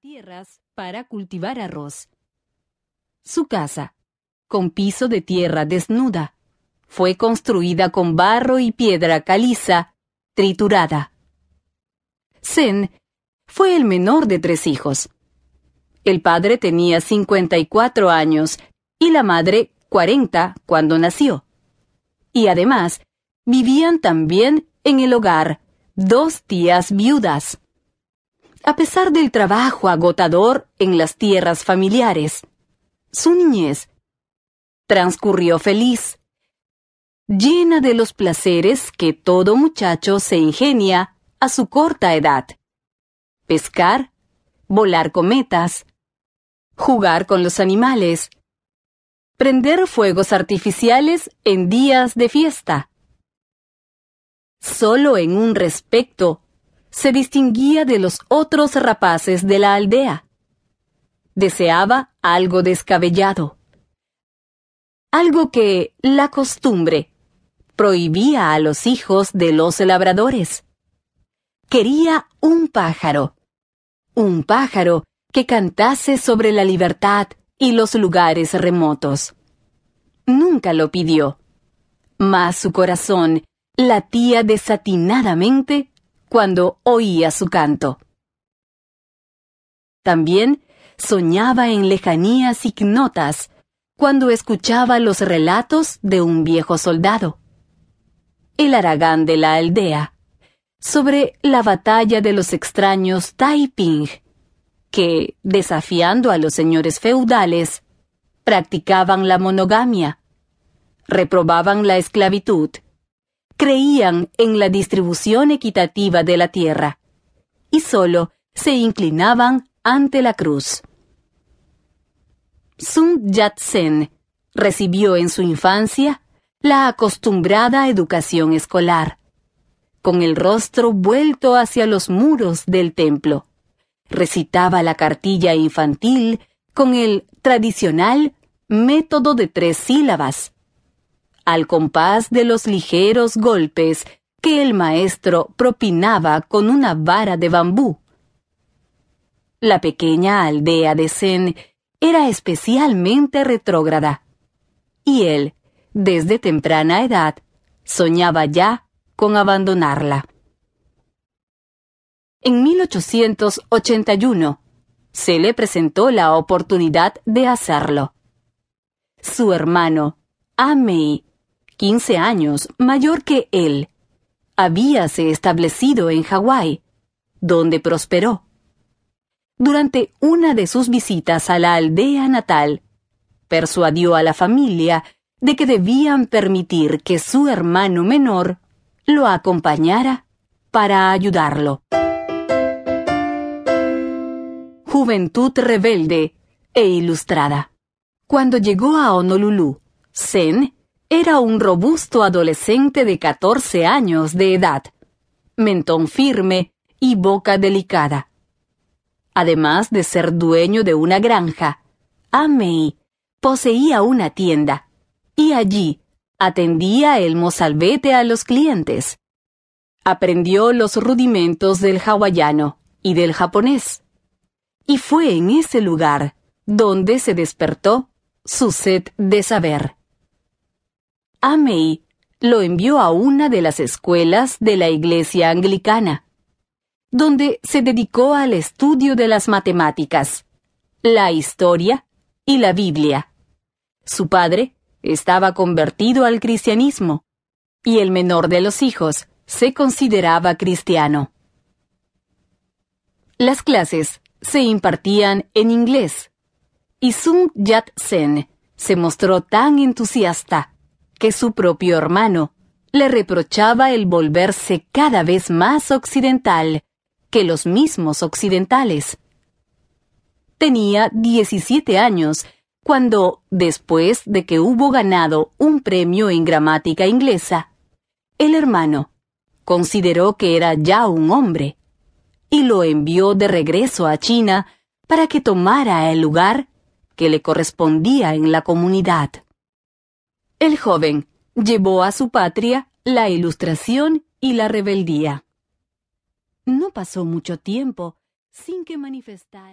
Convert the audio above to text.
tierras para cultivar arroz. Su casa, con piso de tierra desnuda, fue construida con barro y piedra caliza triturada. Zen fue el menor de tres hijos. El padre tenía 54 años y la madre 40 cuando nació. Y además, vivían también en el hogar dos tías viudas. A pesar del trabajo agotador en las tierras familiares, su niñez transcurrió feliz llena de los placeres que todo muchacho se ingenia a su corta edad. Pescar, volar cometas, jugar con los animales, prender fuegos artificiales en días de fiesta. Solo en un respecto se distinguía de los otros rapaces de la aldea. Deseaba algo descabellado. Algo que la costumbre prohibía a los hijos de los labradores. Quería un pájaro, un pájaro que cantase sobre la libertad y los lugares remotos. Nunca lo pidió, mas su corazón latía desatinadamente cuando oía su canto. También soñaba en lejanías ignotas cuando escuchaba los relatos de un viejo soldado el Aragán de la aldea, sobre la batalla de los extraños Taiping, que, desafiando a los señores feudales, practicaban la monogamia, reprobaban la esclavitud, creían en la distribución equitativa de la tierra, y solo se inclinaban ante la cruz. Sun Yat-sen recibió en su infancia la acostumbrada educación escolar, con el rostro vuelto hacia los muros del templo. Recitaba la cartilla infantil con el tradicional método de tres sílabas, al compás de los ligeros golpes que el maestro propinaba con una vara de bambú. La pequeña aldea de Zen era especialmente retrógrada, y él desde temprana edad, soñaba ya con abandonarla. En 1881 se le presentó la oportunidad de hacerlo. Su hermano, Amei, 15 años mayor que él, habíase establecido en Hawái, donde prosperó. Durante una de sus visitas a la aldea natal, persuadió a la familia de que debían permitir que su hermano menor lo acompañara para ayudarlo. Juventud rebelde e ilustrada. Cuando llegó a Honolulu, Zen era un robusto adolescente de 14 años de edad, mentón firme y boca delicada. Además de ser dueño de una granja, Amei poseía una tienda y allí atendía el mozalbete a los clientes. Aprendió los rudimentos del hawaiano y del japonés. Y fue en ese lugar donde se despertó su sed de saber. Amei lo envió a una de las escuelas de la iglesia anglicana, donde se dedicó al estudio de las matemáticas, la historia y la Biblia. Su padre estaba convertido al cristianismo, y el menor de los hijos se consideraba cristiano. Las clases se impartían en inglés, y Sun Yat-sen se mostró tan entusiasta que su propio hermano le reprochaba el volverse cada vez más occidental que los mismos occidentales. Tenía 17 años cuando, después de que hubo ganado un premio en gramática inglesa, el hermano consideró que era ya un hombre y lo envió de regreso a China para que tomara el lugar que le correspondía en la comunidad. El joven llevó a su patria la ilustración y la rebeldía. No pasó mucho tiempo sin que manifestara